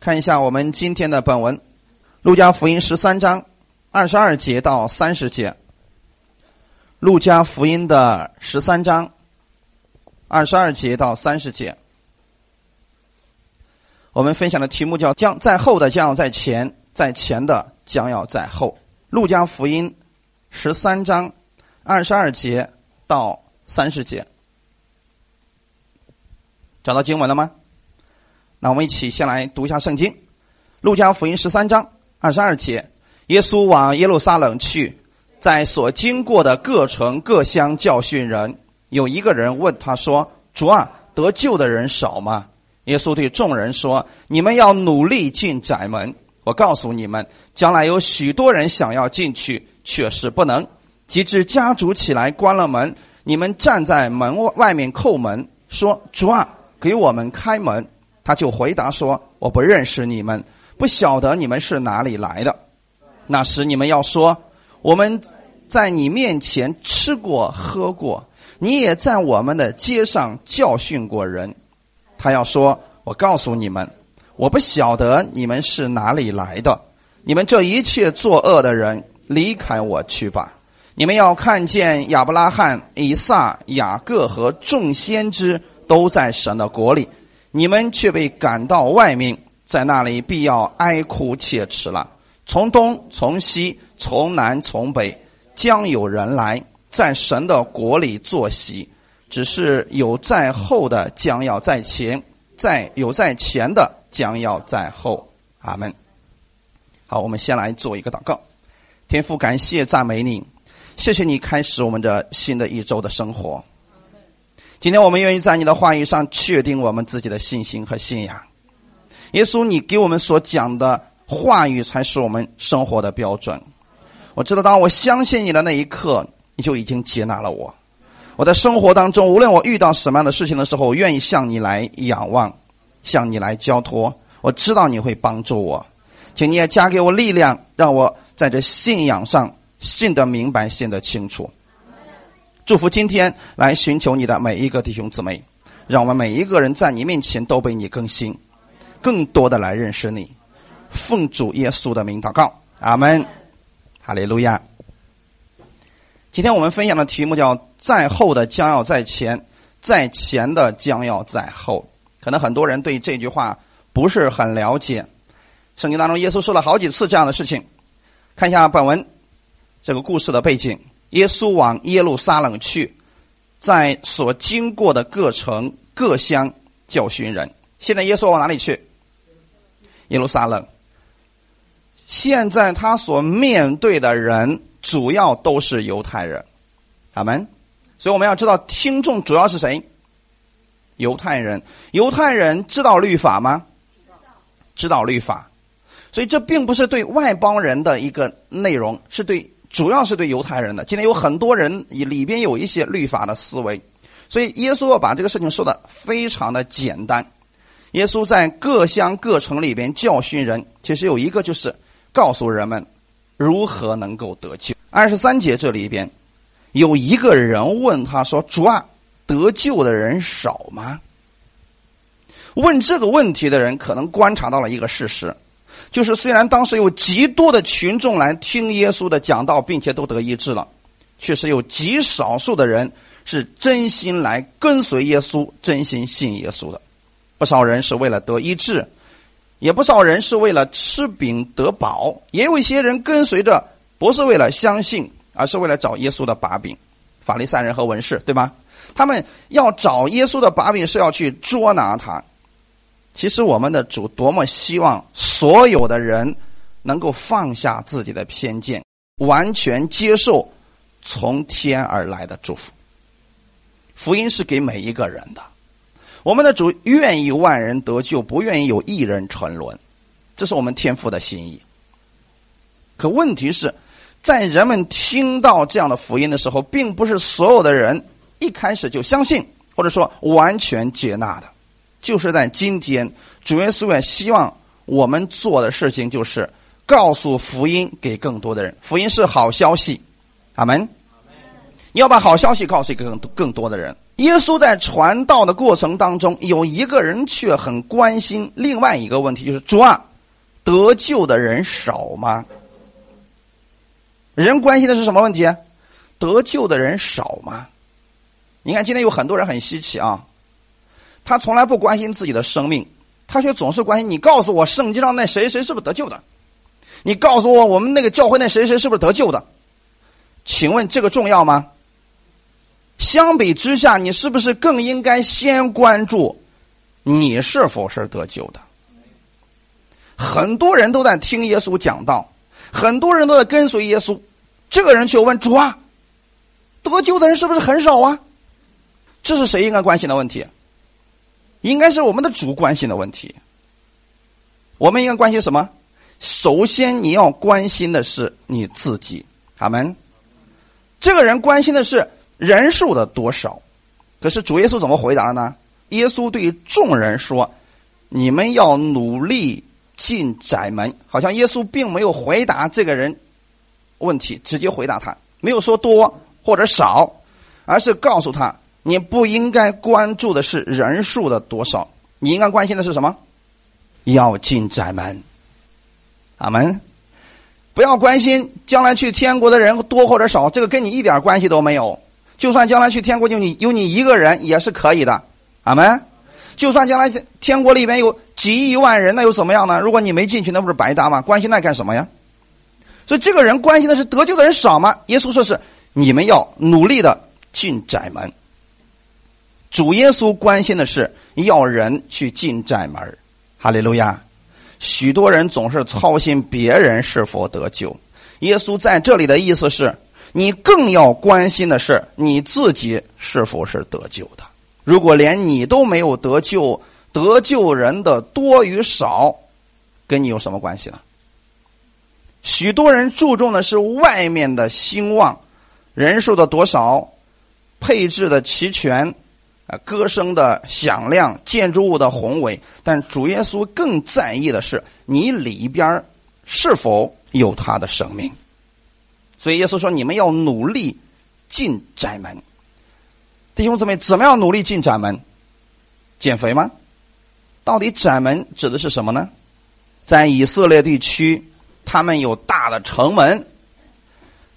看一下我们今天的本文，《路加福音》十三章二十二节到三十节，《路加福音》的十三章二十二节到三十节。我们分享的题目叫“将在后的将要在前，在前的将要在后”。《路加福音》十三章二十二节到三十节，找到经文了吗？那我们一起先来读一下圣经，《路加福音》十三章二十二节：耶稣往耶路撒冷去，在所经过的各城各乡教训人。有一个人问他说：“主啊，得救的人少吗？”耶稣对众人说：“你们要努力进窄门。我告诉你们，将来有许多人想要进去，却是不能。及至家主起来关了门，你们站在门外面叩门，说：‘主啊，给我们开门。’他就回答说：‘我不认识你们，不晓得你们是哪里来的。’那时你们要说：‘我们在你面前吃过喝过，你也在我们的街上教训过人。’他要说：‘我告诉你们，我不晓得你们是哪里来的。你们这一切作恶的人，离开我去吧。你们要看见亚伯拉罕、以撒、雅各和众先知都在神的国里。’你们却被赶到外面，在那里必要哀哭切齿了。从东从西从南从北，将有人来在神的国里坐席。只是有在后的将要在前，在有在前的将要在后。阿门。好，我们先来做一个祷告。天父，感谢赞美你，谢谢你开始我们的新的一周的生活。今天我们愿意在你的话语上确定我们自己的信心和信仰。耶稣，你给我们所讲的话语才是我们生活的标准。我知道，当我相信你的那一刻，你就已经接纳了我。我在生活当中，无论我遇到什么样的事情的时候，我愿意向你来仰望，向你来交托。我知道你会帮助我，请你也加给我力量，让我在这信仰上信得明白，信得清楚。祝福今天来寻求你的每一个弟兄姊妹，让我们每一个人在你面前都被你更新，更多的来认识你。奉主耶稣的名祷告，阿门，哈利路亚。今天我们分享的题目叫“在后的将要在前，在前的将要在后”。可能很多人对这句话不是很了解。圣经当中，耶稣说了好几次这样的事情。看一下本文这个故事的背景。耶稣往耶路撒冷去，在所经过的各城各乡教训人。现在耶稣往哪里去？耶路撒冷。现在他所面对的人主要都是犹太人，阿门。所以我们要知道，听众主要是谁？犹太人。犹太人知道律法吗？知道律法。所以这并不是对外邦人的一个内容，是对。主要是对犹太人的。今天有很多人里边有一些律法的思维，所以耶稣要把这个事情说的非常的简单。耶稣在各乡各城里边教训人，其实有一个就是告诉人们如何能够得救。二十三节这里边有一个人问他说：“主啊，得救的人少吗？”问这个问题的人可能观察到了一个事实。就是虽然当时有极多的群众来听耶稣的讲道，并且都得医治了，确实有极少数的人是真心来跟随耶稣、真心信耶稣的。不少人是为了得医治，也不少人是为了吃饼得饱，也有一些人跟随着不是为了相信，而是为了找耶稣的把柄。法利赛人和文士，对吧？他们要找耶稣的把柄，是要去捉拿他。其实我们的主多么希望所有的人能够放下自己的偏见，完全接受从天而来的祝福。福音是给每一个人的，我们的主愿意万人得救，不愿意有一人沉沦，这是我们天父的心意。可问题是，在人们听到这样的福音的时候，并不是所有的人一开始就相信，或者说完全接纳的。就是在今天，主耶稣也希望我们做的事情就是告诉福音给更多的人。福音是好消息，阿门。你要把好消息告诉更更多的人。耶稣在传道的过程当中，有一个人却很关心另外一个问题，就是主啊，得救的人少吗？人关心的是什么问题？得救的人少吗？你看，今天有很多人很稀奇啊，他从来不关心自己的生命，他却总是关心你告诉我圣经上那谁谁是不是得救的？你告诉我我们那个教会那谁谁是不是得救的？请问这个重要吗？相比之下，你是不是更应该先关注你是否是得救的？很多人都在听耶稣讲道，很多人都在跟随耶稣，这个人却问主啊，得救的人是不是很少啊？这是谁应该关心的问题？应该是我们的主关心的问题。我们应该关心什么？首先，你要关心的是你自己。阿门。这个人关心的是。人数的多少？可是主耶稣怎么回答的呢？耶稣对众人说：“你们要努力进窄门。”好像耶稣并没有回答这个人问题，直接回答他，没有说多或者少，而是告诉他：“你不应该关注的是人数的多少，你应该关心的是什么？要进窄门。”阿门。不要关心将来去天国的人多或者少，这个跟你一点关系都没有。就算将来去天国就你有你一个人也是可以的，阿门。就算将来天国里边有几亿万人，那又怎么样呢？如果你没进去，那不是白搭吗？关心那干什么呀？所以这个人关心的是得救的人少吗？耶稣说是你们要努力的进窄门。主耶稣关心的是要人去进窄门。哈利路亚。许多人总是操心别人是否得救，耶稣在这里的意思是。你更要关心的是你自己是否是得救的。如果连你都没有得救，得救人的多与少，跟你有什么关系呢？许多人注重的是外面的兴旺，人数的多少，配置的齐全，啊，歌声的响亮，建筑物的宏伟。但主耶稣更在意的是你里边是否有他的生命。所以耶稣说：“你们要努力进窄门，弟兄姊妹，怎么样努力进窄门？减肥吗？到底窄门指的是什么呢？在以色列地区，他们有大的城门，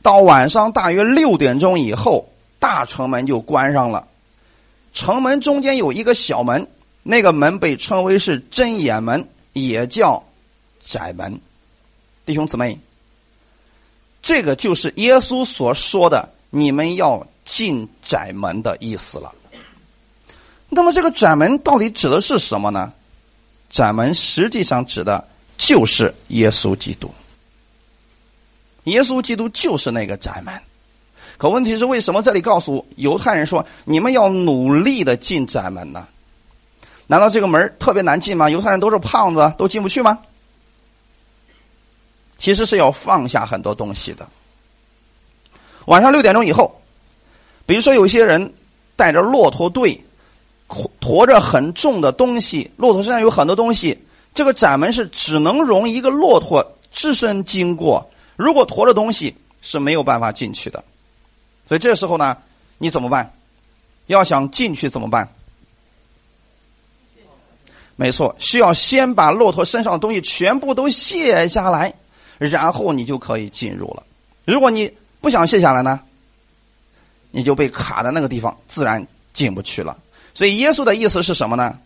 到晚上大约六点钟以后，大城门就关上了。城门中间有一个小门，那个门被称为是针眼门，也叫窄门。弟兄姊妹。”这个就是耶稣所说的“你们要进窄门”的意思了。那么，这个窄门到底指的是什么呢？窄门实际上指的就是耶稣基督。耶稣基督就是那个窄门。可问题是，为什么这里告诉犹太人说你们要努力的进窄门呢？难道这个门特别难进吗？犹太人都是胖子，都进不去吗？其实是要放下很多东西的。晚上六点钟以后，比如说有些人带着骆驼队，驮着很重的东西，骆驼身上有很多东西，这个窄门是只能容一个骆驼只身经过，如果驮着东西是没有办法进去的。所以这时候呢，你怎么办？要想进去怎么办？没错，需要先把骆驼身上的东西全部都卸下来。然后你就可以进入了。如果你不想卸下来呢，你就被卡在那个地方，自然进不去了。所以耶稣的意思是什么呢？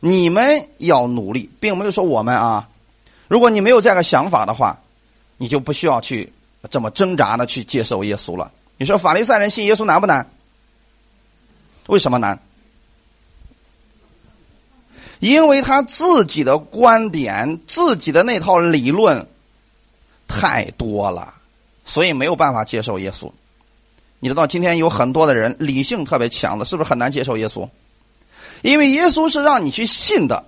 你们要努力，并没有说我们啊。如果你没有这样的想法的话，你就不需要去这么挣扎的去接受耶稣了。你说法利赛人信耶稣难不难？为什么难？因为他自己的观点、自己的那套理论太多了，所以没有办法接受耶稣。你知道，今天有很多的人理性特别强的，是不是很难接受耶稣？因为耶稣是让你去信的，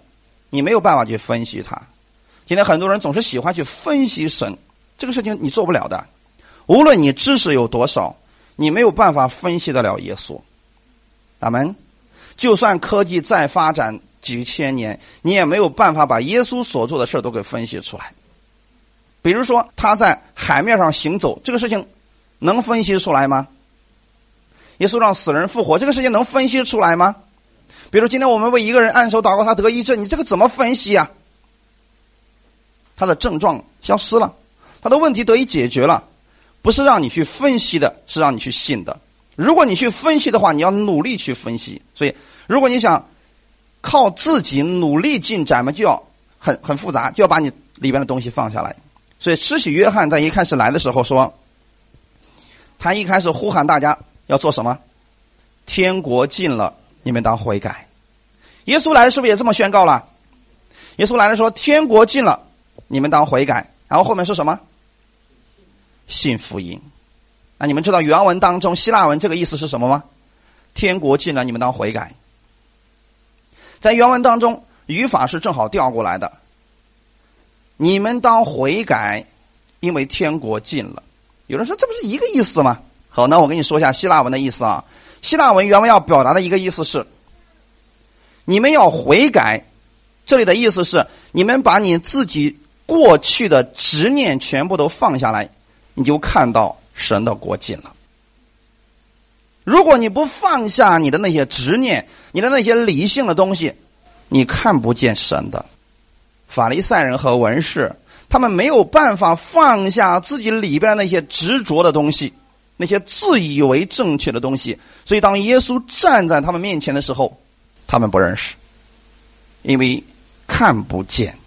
你没有办法去分析他。今天很多人总是喜欢去分析神，这个事情你做不了的。无论你知识有多少，你没有办法分析得了耶稣。阿门。就算科技再发展。几千年，你也没有办法把耶稣所做的事都给分析出来。比如说，他在海面上行走，这个事情能分析出来吗？耶稣让死人复活，这个事情能分析出来吗？比如今天我们为一个人按手祷告，他得医治，你这个怎么分析呀？他的症状消失了，他的问题得以解决了，不是让你去分析的，是让你去信的。如果你去分析的话，你要努力去分析。所以，如果你想靠自己努力进展嘛，就要很很复杂，就要把你里边的东西放下来。所以，施洗约翰在一开始来的时候说，他一开始呼喊大家要做什么？天国近了，你们当悔改。耶稣来了，是不是也这么宣告了？耶稣来了说：“天国近了，你们当悔改。”然后后面说什么？信福音。那你们知道原文当中希腊文这个意思是什么吗？天国近了，你们当悔改。在原文当中，语法是正好调过来的。你们当悔改，因为天国近了。有人说这不是一个意思吗？好，那我跟你说一下希腊文的意思啊。希腊文原文要表达的一个意思是：你们要悔改。这里的意思是，你们把你自己过去的执念全部都放下来，你就看到。神的国近了。如果你不放下你的那些执念，你的那些理性的东西，你看不见神的。法利赛人和文士，他们没有办法放下自己里边那些执着的东西，那些自以为正确的东西。所以，当耶稣站在他们面前的时候，他们不认识，因为看不见。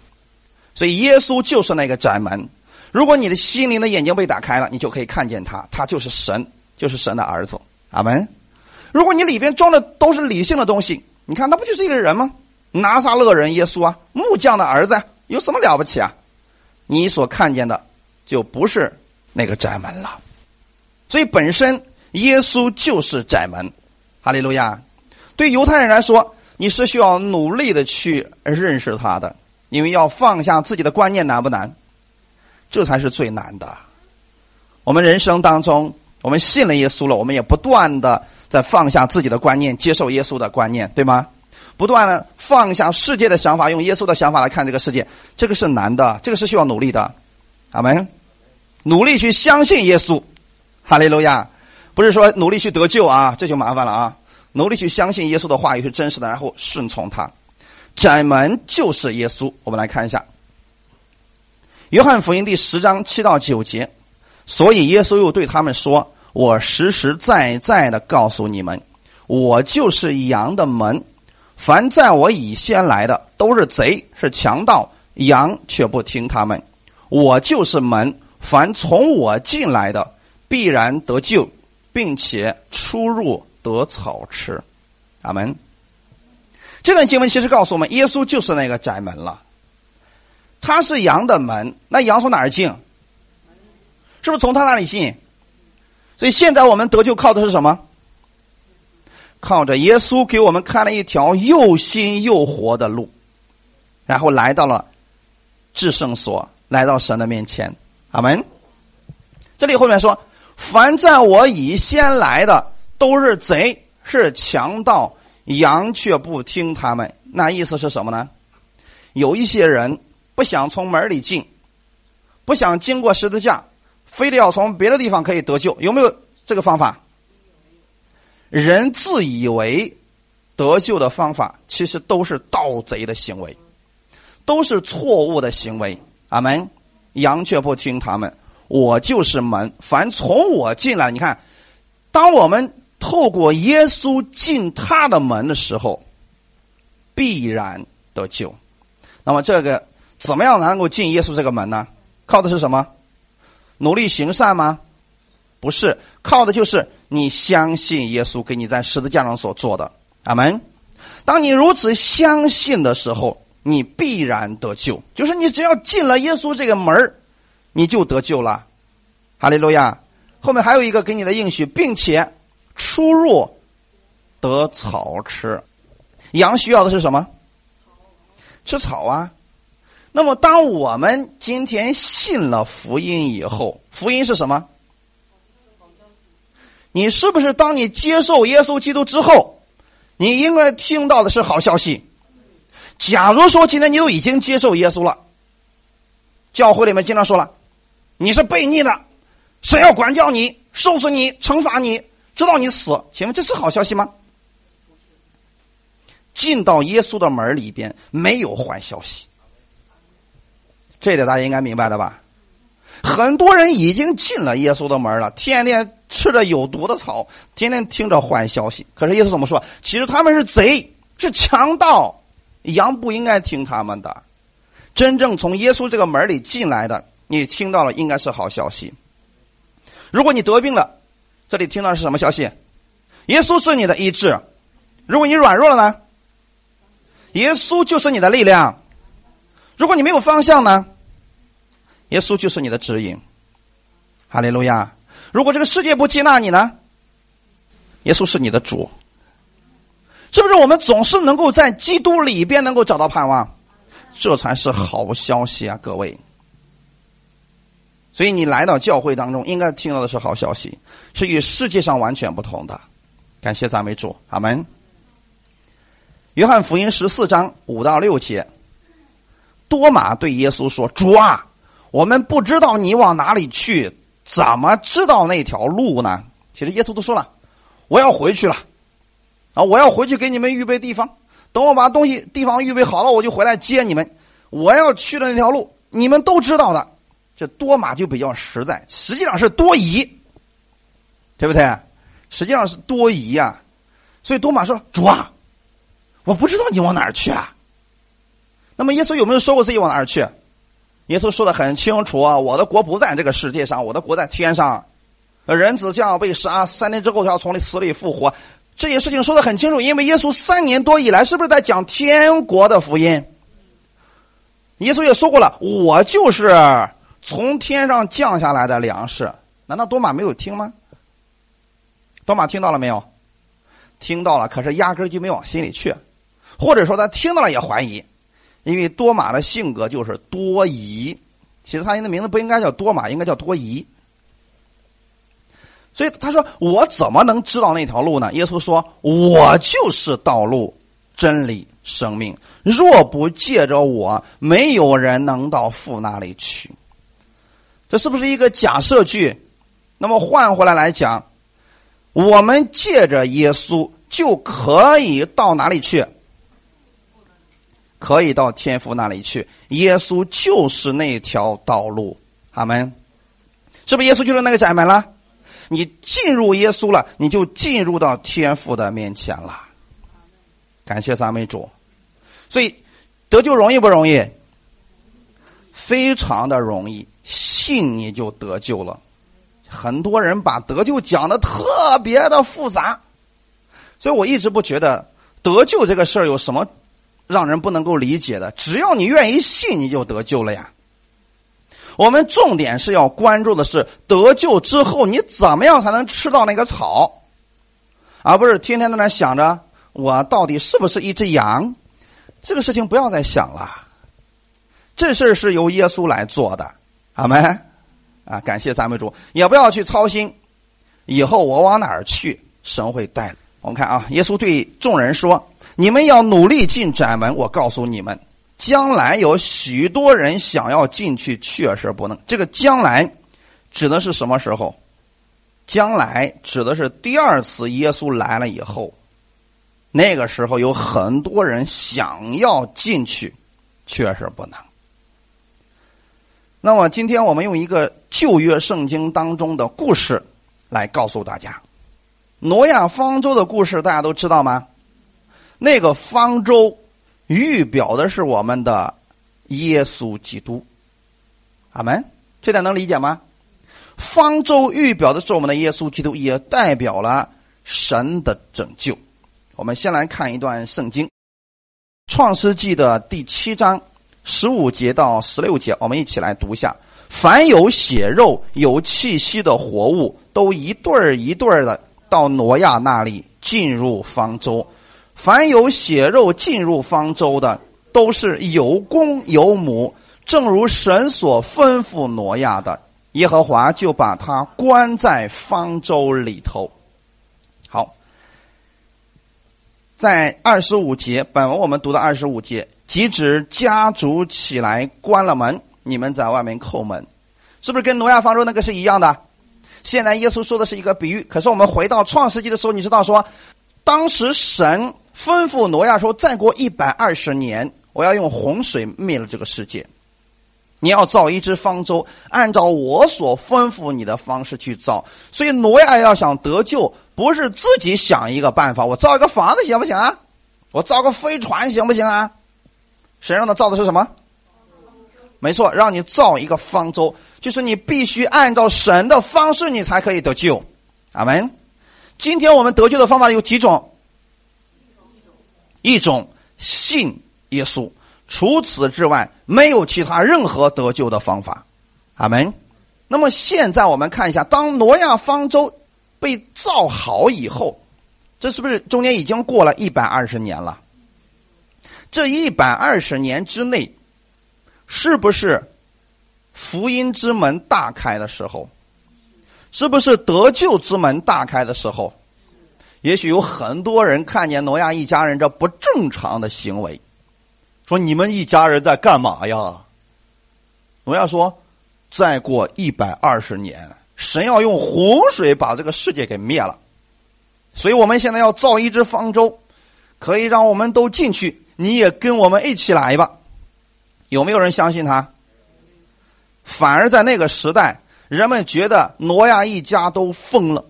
所以，耶稣就是那个窄门。如果你的心灵的眼睛被打开了，你就可以看见他，他就是神，就是神的儿子。阿门。如果你里边装的都是理性的东西，你看，那不就是一个人吗？拿撒勒人耶稣啊，木匠的儿子，有什么了不起啊？你所看见的就不是那个窄门了。所以，本身耶稣就是窄门。哈利路亚。对犹太人来说，你是需要努力的去认识他的，因为要放下自己的观念难不难？这才是最难的。我们人生当中，我们信了耶稣了，我们也不断的在放下自己的观念，接受耶稣的观念，对吗？不断的放下世界的想法，用耶稣的想法来看这个世界，这个是难的，这个是需要努力的。阿门。努力去相信耶稣，哈利路亚。不是说努力去得救啊，这就麻烦了啊。努力去相信耶稣的话语是真实的，然后顺从他。窄门就是耶稣。我们来看一下。约翰福音第十章七到九节，所以耶稣又对他们说：“我实实在在的告诉你们，我就是羊的门。凡在我以先来的，都是贼，是强盗，羊却不听他们。我就是门，凡从我进来的，必然得救，并且出入得草吃。”阿门。这段经文其实告诉我们，耶稣就是那个窄门了。他是羊的门，那羊从哪儿进？是不是从他那里进？所以现在我们得救靠的是什么？靠着耶稣给我们开了一条又新又活的路，然后来到了至圣所，来到神的面前。阿门。这里后面说：“凡在我以先来的，都是贼，是强盗，羊却不听他们。”那意思是什么呢？有一些人。不想从门里进，不想经过十字架，非得要从别的地方可以得救，有没有这个方法？人自以为得救的方法，其实都是盗贼的行为，都是错误的行为。阿门。羊却不听他们，我就是门，凡从我进来，你看，当我们透过耶稣进他的门的时候，必然得救。那么这个。怎么样能够进耶稣这个门呢？靠的是什么？努力行善吗？不是，靠的就是你相信耶稣给你在十字架上所做的。阿门。当你如此相信的时候，你必然得救。就是你只要进了耶稣这个门你就得救了。哈利路亚。后面还有一个给你的应许，并且出入得草吃。羊需要的是什么？吃草啊。那么，当我们今天信了福音以后，福音是什么？你是不是当你接受耶稣基督之后，你应该听到的是好消息？假如说今天你都已经接受耶稣了，教会里面经常说了，你是悖逆的，神要管教你、收拾你、惩罚你，知道你死，请问这是好消息吗？进到耶稣的门里边没有坏消息，这点大家应该明白的吧？很多人已经进了耶稣的门了，天天吃着有毒的草，天天听着坏消息。可是耶稣怎么说？其实他们是贼，是强盗，羊不应该听他们的。真正从耶稣这个门里进来的，你听到了应该是好消息。如果你得病了，这里听到是什么消息？耶稣是你的医治。如果你软弱了呢？耶稣就是你的力量。如果你没有方向呢？耶稣就是你的指引。哈利路亚！如果这个世界不接纳你呢？耶稣是你的主。是不是我们总是能够在基督里边能够找到盼望？这才是好消息啊，各位！所以你来到教会当中，应该听到的是好消息，是与世界上完全不同的。感谢赞美主，阿门。约翰福音十四章五到六节，多马对耶稣说：“主啊，我们不知道你往哪里去，怎么知道那条路呢？”其实耶稣都说了：“我要回去了，啊，我要回去给你们预备地方。等我把东西地方预备好了，我就回来接你们。我要去的那条路，你们都知道的。”这多马就比较实在，实际上是多疑，对不对？实际上是多疑呀。所以多马说：“主啊。”我不知道你往哪儿去啊？那么耶稣有没有说过自己往哪儿去？耶稣说的很清楚啊，我的国不在这个世界上，我的国在天上。人子将要被杀，三天之后他要从死里复活。这些事情说的很清楚，因为耶稣三年多以来是不是在讲天国的福音？耶稣也说过了，我就是从天上降下来的粮食。难道多马没有听吗？多马听到了没有？听到了，可是压根就没往心里去。或者说他听到了也怀疑，因为多马的性格就是多疑。其实他的名字不应该叫多马，应该叫多疑。所以他说：“我怎么能知道那条路呢？”耶稣说：“我就是道路、真理、生命。若不借着我，没有人能到父那里去。”这是不是一个假设句？那么换回来来讲，我们借着耶稣就可以到哪里去？可以到天父那里去，耶稣就是那条道路，阿门。是不是耶稣就是那个窄门了？你进入耶稣了，你就进入到天父的面前了。感谢赞美主。所以得救容易不容易？非常的容易，信你就得救了。很多人把得救讲的特别的复杂，所以我一直不觉得得救这个事儿有什么。让人不能够理解的，只要你愿意信，你就得救了呀。我们重点是要关注的是得救之后你怎么样才能吃到那个草，而不是天天在那想着我到底是不是一只羊。这个事情不要再想了，这事是由耶稣来做的，好没？啊，感谢赞美主，也不要去操心以后我往哪儿去，神会带。我们看啊，耶稣对众人说。你们要努力进窄门，我告诉你们，将来有许多人想要进去，确实不能。这个将来指的是什么时候？将来指的是第二次耶稣来了以后，那个时候有很多人想要进去，确实不能。那么今天我们用一个旧约圣经当中的故事来告诉大家，挪亚方舟的故事，大家都知道吗？那个方舟预表的是我们的耶稣基督，阿门。这点能理解吗？方舟预表的是我们的耶稣基督，也代表了神的拯救。我们先来看一段圣经，《创世纪》的第七章十五节到十六节，我们一起来读一下：凡有血肉、有气息的活物，都一对儿一对儿的到挪亚那里进入方舟。凡有血肉进入方舟的，都是有公有母，正如神所吩咐挪亚的。耶和华就把他关在方舟里头。好，在二十五节，本文我们读到二十五节，即指家族起来关了门，你们在外面叩门，是不是跟挪亚方舟那个是一样的？现在耶稣说的是一个比喻。可是我们回到创世纪的时候，你知道说，当时神吩咐挪亚说，再过一百二十年，我要用洪水灭了这个世界。你要造一只方舟，按照我所吩咐你的方式去造。所以挪亚要想得救，不是自己想一个办法，我造一个房子行不行啊？我造个飞船行不行啊？神让他造的是什么？没错，让你造一个方舟，就是你必须按照神的方式，你才可以得救。阿门。今天我们得救的方法有几种？一种信耶稣。除此之外，没有其他任何得救的方法。阿门。那么现在我们看一下，当挪亚方舟被造好以后，这是不是中间已经过了一百二十年了？这一百二十年之内，是不是福音之门大开的时候？是不是得救之门大开的时候？也许有很多人看见挪亚一家人这不正常的行为。说你们一家人在干嘛呀？挪亚说：“再过一百二十年，神要用洪水把这个世界给灭了，所以我们现在要造一只方舟，可以让我们都进去。你也跟我们一起来吧。”有没有人相信他？反而在那个时代，人们觉得挪亚一家都疯了。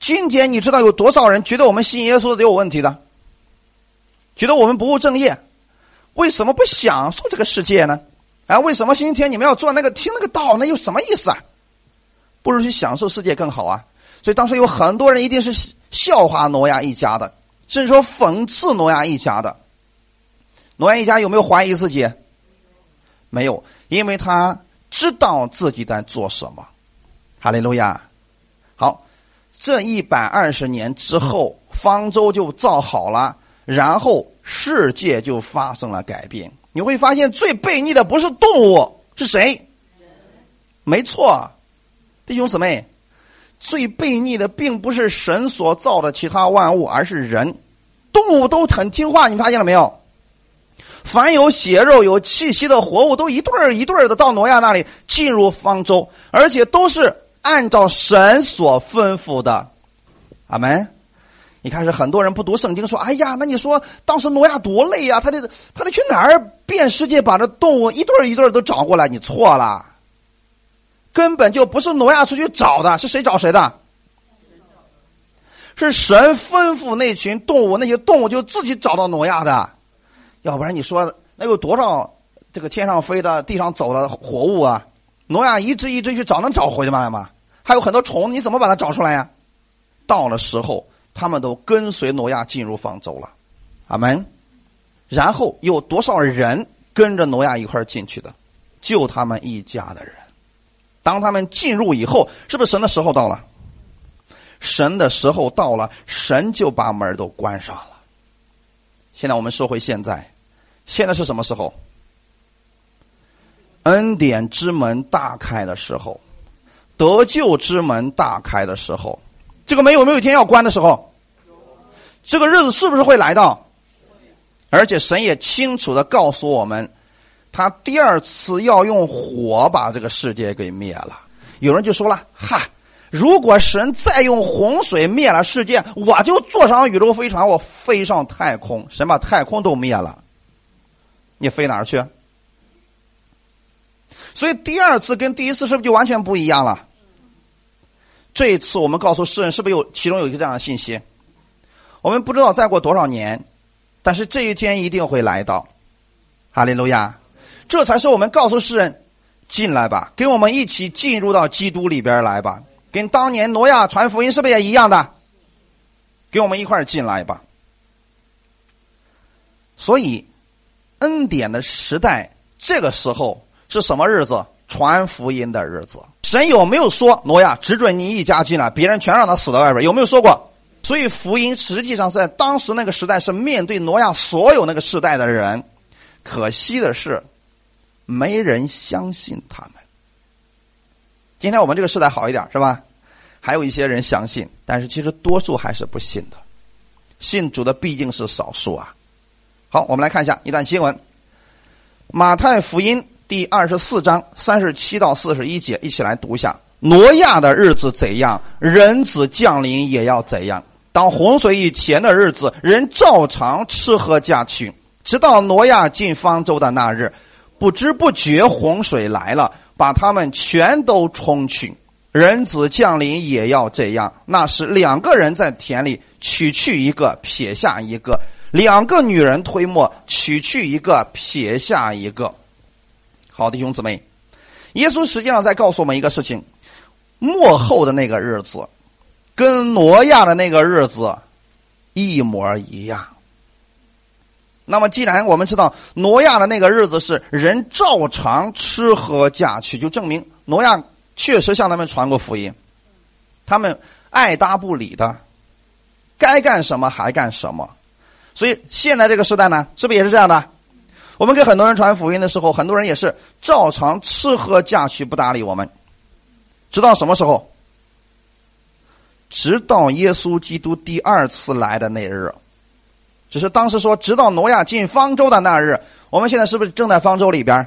今天你知道有多少人觉得我们信耶稣的有问题的？觉得我们不务正业？为什么不享受这个世界呢？啊，为什么星期天你们要做那个听那个道？那有什么意思啊？不如去享受世界更好啊！所以当时有很多人一定是笑话挪亚一家的，甚至说讽刺挪亚一家的。挪亚一家有没有怀疑自己？没有，因为他知道自己在做什么。哈利路亚！好，这一百二十年之后，方舟就造好了，然后。世界就发生了改变。你会发现，最悖逆的不是动物，是谁？没错，弟兄姊妹，最悖逆的并不是神所造的其他万物，而是人。动物都很听话，你发现了没有？凡有血肉、有气息的活物，都一对儿一对儿的到挪亚那里进入方舟，而且都是按照神所吩咐的。阿门。你开始很多人不读圣经，说：“哎呀，那你说当时挪亚多累呀？他得他得去哪儿遍世界，把这动物一对一对都找过来？你错了，根本就不是挪亚出去找的，是谁找谁的？是神吩咐那群动物，那些动物就自己找到挪亚的。要不然你说那有多少这个天上飞的、地上走的活物啊？挪亚一只一只去找，能找回来吗？还有很多虫，你怎么把它找出来呀？到了时候。他们都跟随挪亚进入方舟了，阿门。然后有多少人跟着挪亚一块进去的？就他们一家的人。当他们进入以后，是不是神的时候到了？神的时候到了，神就把门都关上了。现在我们说回现在，现在是什么时候？恩典之门大开的时候，得救之门大开的时候。这个门有没有一天要关的时候？这个日子是不是会来到？而且神也清楚的告诉我们，他第二次要用火把这个世界给灭了。有人就说了：“哈，如果神再用洪水灭了世界，我就坐上宇宙飞船，我飞上太空。神把太空都灭了，你飞哪儿去？”所以第二次跟第一次是不是就完全不一样了？这一次，我们告诉世人，是不是有其中有一个这样的信息？我们不知道再过多少年，但是这一天一定会来到。哈利路亚！这才是我们告诉世人：进来吧，跟我们一起进入到基督里边来吧。跟当年挪亚传福音是不是也一样的？跟我们一块儿进来吧。所以，恩典的时代，这个时候是什么日子？传福音的日子，神有没有说挪亚只准你一家进来，别人全让他死在外边？有没有说过？所以福音实际上在当时那个时代是面对挪亚所有那个时代的人，可惜的是，没人相信他们。今天我们这个时代好一点是吧？还有一些人相信，但是其实多数还是不信的。信主的毕竟是少数啊。好，我们来看一下一段新闻，《马太福音》。第二十四章三十七到四十一节，一起来读一下。挪亚的日子怎样，人子降临也要怎样。当洪水以前的日子，人照常吃喝嫁娶，直到挪亚进方舟的那日，不知不觉洪水来了，把他们全都冲去。人子降临也要这样。那是两个人在田里取去一个，撇下一个；两个女人推磨，取去一个，撇下一个。好，弟兄姊妹，耶稣实际上在告诉我们一个事情。末后的那个日子，跟挪亚的那个日子一模一样。那么，既然我们知道挪亚的那个日子是人照常吃喝嫁娶，就证明挪亚确实向他们传过福音，他们爱搭不理的，该干什么还干什么。所以，现在这个时代呢，是不是也是这样的？我们给很多人传福音的时候，很多人也是照常吃喝嫁娶，不搭理我们。直到什么时候？直到耶稣基督第二次来的那日，只是当时说，直到挪亚进方舟的那日。我们现在是不是正在方舟里边？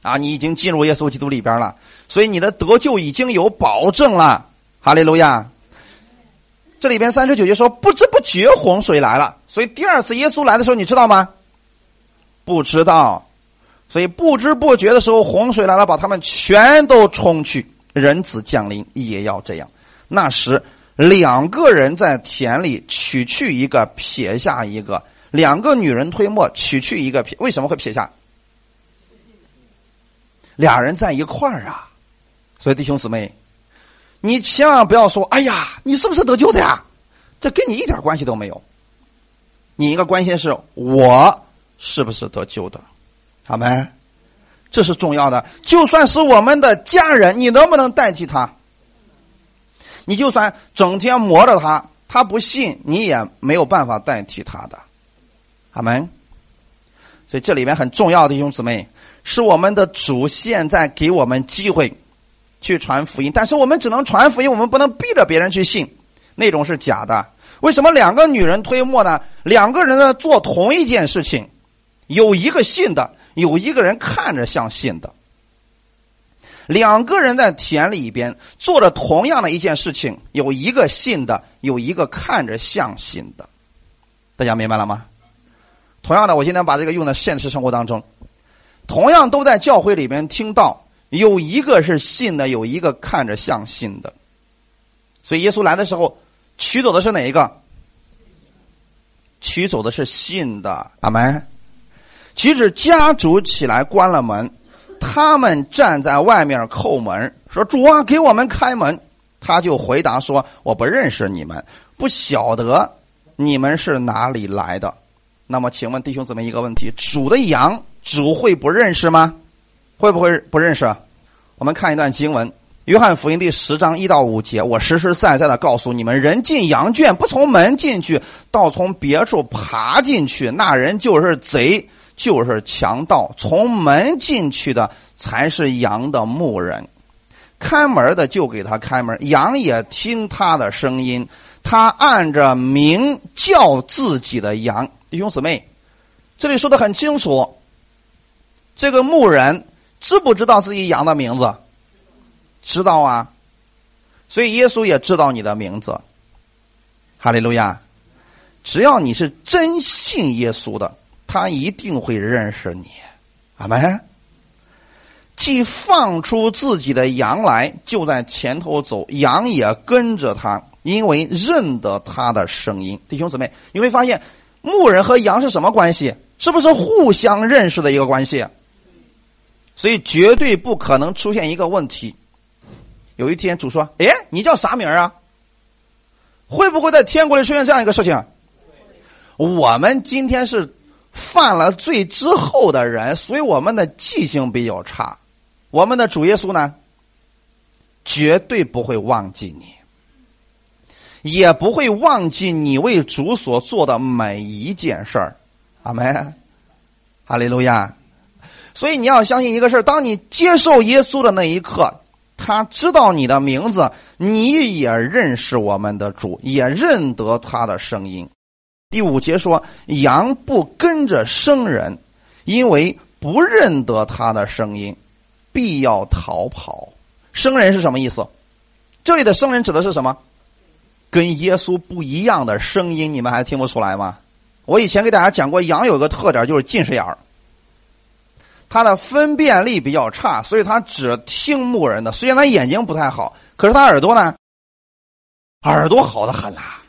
啊，你已经进入耶稣基督里边了，所以你的得救已经有保证了。哈利路亚！这里边三十九节说，不知不觉洪水来了，所以第二次耶稣来的时候，你知道吗？不知道，所以不知不觉的时候，洪水来了，把他们全都冲去。人子降临也要这样。那时，两个人在田里取去一个，撇下一个；两个女人推磨，取去一个，撇。为什么会撇下？俩人在一块儿啊。所以弟兄姊妹，你千万不要说：“哎呀，你是不是得救的呀？”这跟你一点关系都没有。你应该关心是我是不是得救的，好没？这是重要的，就算是我们的家人，你能不能代替他？你就算整天磨着他，他不信，你也没有办法代替他的。阿门。所以这里面很重要的弟兄姊妹，是我们的主现在给我们机会去传福音，但是我们只能传福音，我们不能逼着别人去信，那种是假的。为什么两个女人推磨呢？两个人呢做同一件事情，有一个信的。有一个人看着像信的，两个人在田里边做着同样的一件事情，有一个信的，有一个看着像信的，大家明白了吗？同样的，我今天把这个用在现实生活当中，同样都在教会里边听到，有一个是信的，有一个看着像信的，所以耶稣来的时候取走的是哪一个？取走的是信的，阿门。其实家主起来关了门，他们站在外面叩门，说：“主啊，给我们开门。”他就回答说：“我不认识你们，不晓得你们是哪里来的。”那么，请问弟兄姊妹一个问题：主的羊，主会不认识吗？会不会不认识？我们看一段经文，《约翰福音》第十章一到五节。我实实在在的告诉你们：人进羊圈，不从门进去，倒从别处爬进去，那人就是贼。就是强盗，从门进去的才是羊的牧人，开门的就给他开门，羊也听他的声音，他按着名叫自己的羊。弟兄姊妹，这里说的很清楚，这个牧人知不知道自己羊的名字？知道啊，所以耶稣也知道你的名字。哈利路亚！只要你是真信耶稣的。他一定会认识你，阿门。既放出自己的羊来，就在前头走，羊也跟着他，因为认得他的声音。弟兄姊妹，你会发现牧人和羊是什么关系？是不是互相认识的一个关系？所以绝对不可能出现一个问题。有一天主说：“哎，你叫啥名啊？”会不会在天国里出现这样一个事情？我们今天是。犯了罪之后的人，所以我们的记性比较差。我们的主耶稣呢，绝对不会忘记你，也不会忘记你为主所做的每一件事儿。阿门，哈利路亚。所以你要相信一个事儿：当你接受耶稣的那一刻，他知道你的名字，你也认识我们的主，也认得他的声音。第五节说：“羊不跟着生人，因为不认得他的声音，必要逃跑。生人是什么意思？这里的生人指的是什么？跟耶稣不一样的声音，你们还听不出来吗？我以前给大家讲过，羊有个特点就是近视眼儿，它的分辨力比较差，所以它只听牧人的。虽然它眼睛不太好，可是它耳朵呢，耳朵好的很啦。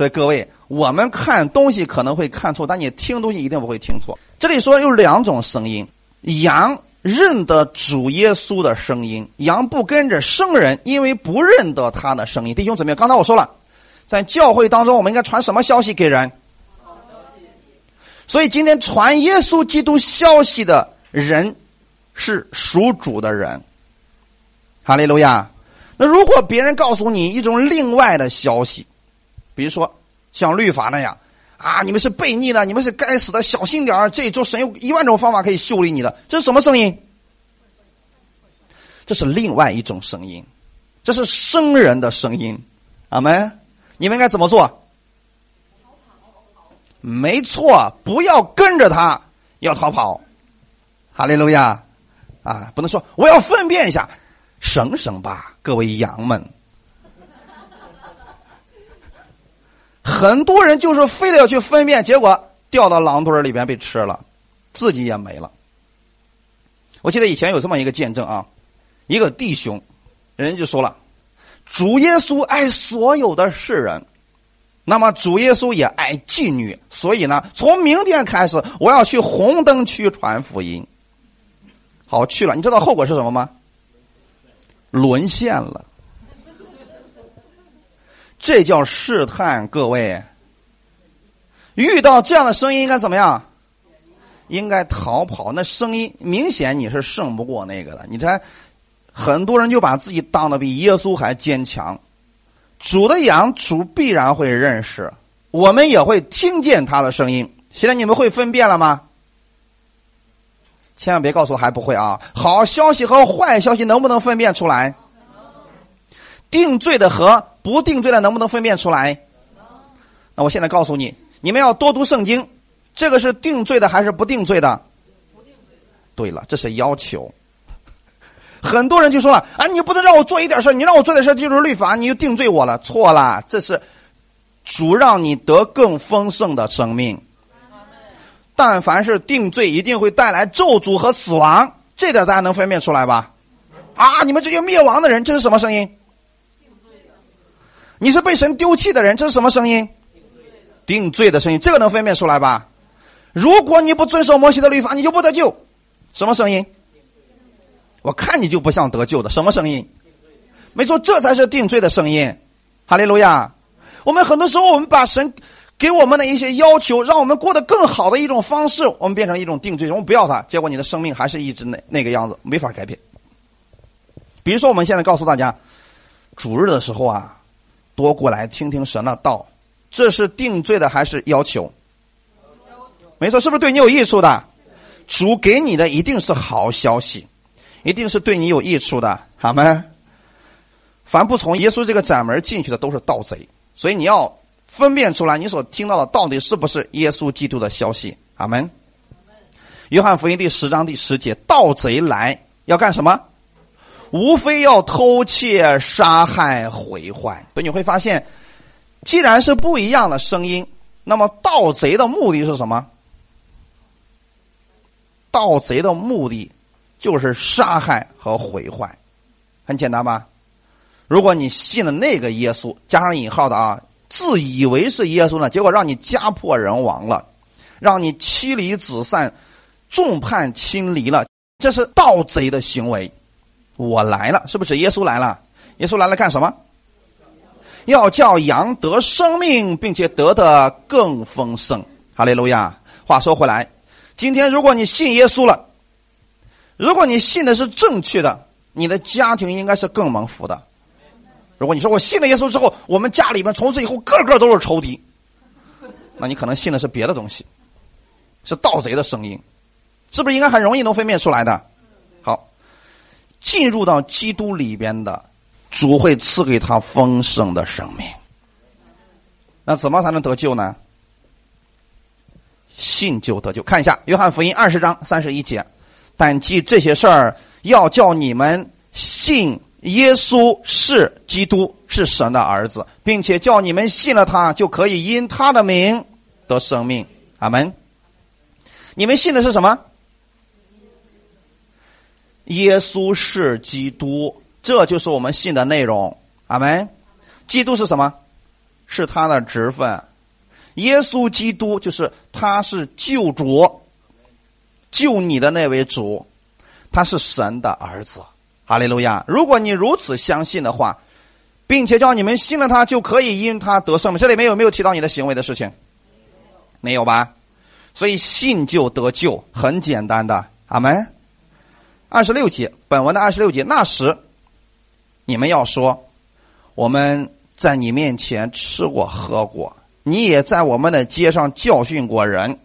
所以各位，我们看东西可能会看错，但你听东西一定不会听错。这里说有两种声音，羊认得主耶稣的声音，羊不跟着生人，因为不认得他的声音。弟兄姊妹，刚才我说了，在教会当中，我们应该传什么消息给人？所以今天传耶稣基督消息的人是属主的人，哈利路亚。那如果别人告诉你一种另外的消息，比如说像律法那样啊，你们是悖逆的，你们是该死的，小心点儿。这周神有一万种方法可以修理你的，这是什么声音？这是另外一种声音，这是生人的声音。阿门。你们应该怎么做？没错，不要跟着他，要逃跑。哈利路亚！啊，不能说我要分辨一下，省省吧，各位羊们。很多人就是非得要去分辨，结果掉到狼堆里边被吃了，自己也没了。我记得以前有这么一个见证啊，一个弟兄，人家就说了，主耶稣爱所有的世人。那么主耶稣也爱妓女，所以呢，从明天开始我要去红灯区传福音。好去了，你知道后果是什么吗？沦陷了，这叫试探。各位，遇到这样的声音应该怎么样？应该逃跑。那声音明显你是胜不过那个的。你看，很多人就把自己当的比耶稣还坚强。主的羊，主必然会认识，我们也会听见他的声音。现在你们会分辨了吗？千万别告诉我还不会啊！好消息和坏消息能不能分辨出来？定罪的和不定罪的能不能分辨出来？那我现在告诉你，你们要多读圣经。这个是定罪的还是不定罪的？对了，这是要求。很多人就说了啊，你不能让我做一点事你让我做点事就是律法，你就定罪我了。错了，这是主让你得更丰盛的生命。但凡是定罪，一定会带来咒诅和死亡，这点大家能分辨出来吧？啊，你们这些灭亡的人，这是什么声音？你是被神丢弃的人，这是什么声音？定罪的声音，这个能分辨出来吧？如果你不遵守摩西的律法，你就不得救，什么声音？我看你就不像得救的，什么声音？没错，这才是定罪的声音。哈利路亚！我们很多时候，我们把神给我们的一些要求，让我们过得更好的一种方式，我们变成一种定罪，我们不要它，结果你的生命还是一直那那个样子，没法改变。比如说，我们现在告诉大家，主日的时候啊，多过来听听神的道，这是定罪的还是要求？没错，是不是对你有益处的？主给你的一定是好消息。一定是对你有益处的，好吗？凡不从耶稣这个窄门进去的，都是盗贼。所以你要分辨出来，你所听到的到底是不是耶稣基督的消息？阿门。约翰福音第十章第十节：盗贼来要干什么？无非要偷窃、杀害、毁坏。所以你会发现，既然是不一样的声音，那么盗贼的目的是什么？盗贼的目的。就是杀害和毁坏，很简单吧？如果你信了那个耶稣，加上引号的啊，自以为是耶稣呢，结果让你家破人亡了，让你妻离子散，众叛亲离了，这是盗贼的行为。我来了，是不是耶稣来了？耶稣来了干什么？要叫羊得生命，并且得的更丰盛。哈利路亚。话说回来，今天如果你信耶稣了。如果你信的是正确的，你的家庭应该是更蒙福的。如果你说我信了耶稣之后，我们家里面从此以后个个都是仇敌，那你可能信的是别的东西，是盗贼的声音，是不是应该很容易能分辨出来的？进入到基督里边的主会赐给他丰盛的生命。那怎么才能得救呢？信就得救。看一下约翰福音二十章三十一节。但记这些事儿，要叫你们信耶稣是基督，是神的儿子，并且叫你们信了他，就可以因他的名得生命。阿门。你们信的是什么？耶稣是基督，这就是我们信的内容。阿门。基督是什么？是他的职分。耶稣基督就是他是救主，救你的那位主，他是神的儿子。哈利路亚！如果你如此相信的话，并且叫你们信了他，就可以因他得生命。这里面有没有提到你的行为的事情？没有吧？所以信就得救，很简单的。阿门。二十六节，本文的二十六节，那时你们要说，我们在你面前吃过喝过，你也在我们的街上教训过人。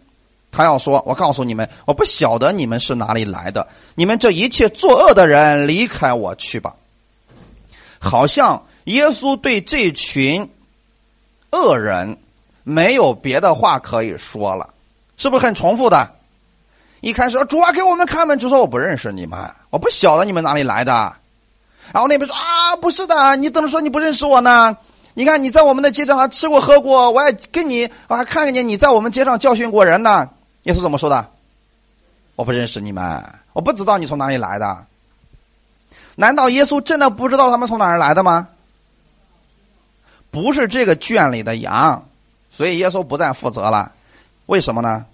他要说：“我告诉你们，我不晓得你们是哪里来的。你们这一切作恶的人，离开我去吧。”好像耶稣对这群恶人没有别的话可以说了，是不是很重复的？一开始主啊，给我们开门，就说我不认识你们，我不晓得你们哪里来的。然后那边说啊，不是的，你怎么说你不认识我呢？你看你在我们的街上还吃过喝过，我还跟你我还看见你在我们街上教训过人呢。耶稣怎么说的？我不认识你们，我不知道你从哪里来的。难道耶稣真的不知道他们从哪儿来的吗？不是这个圈里的羊，所以耶稣不再负责了。为什么呢？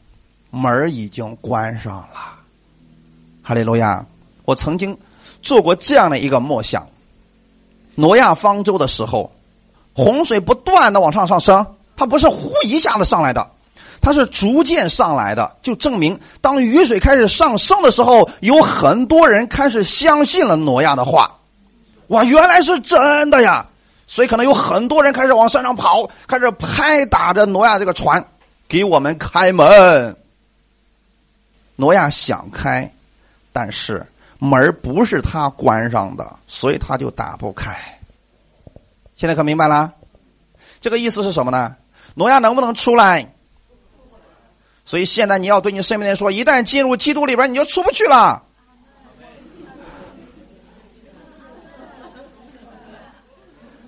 门已经关上了。哈利路亚！我曾经做过这样的一个梦想：挪亚方舟的时候，洪水不断的往上上升，它不是呼一下子上来的。它是逐渐上来的，就证明当雨水开始上升的时候，有很多人开始相信了挪亚的话。哇，原来是真的呀！所以可能有很多人开始往山上跑，开始拍打着挪亚这个船，给我们开门。挪亚想开，但是门不是他关上的，所以他就打不开。现在可明白了？这个意思是什么呢？挪亚能不能出来？所以现在你要对你身边的人说：一旦进入基督里边，你就出不去了。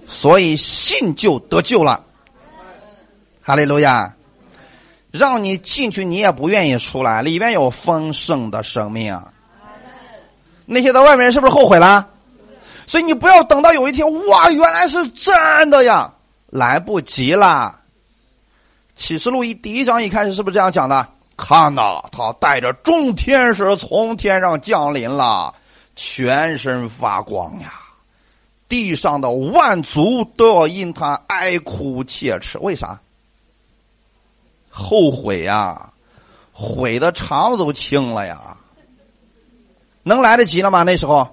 所以信就得救了。哈利路亚！让你进去，你也不愿意出来。里面有丰盛的生命。那些在外面人是不是后悔了？所以你不要等到有一天，哇，原来是真的呀！来不及了。启示录一第一章一开始是不是这样讲的？看呐，他带着众天使从天上降临了，全身发光呀！地上的万族都要因他哀哭切齿。为啥？后悔呀，悔的肠子都青了呀！能来得及了吗？那时候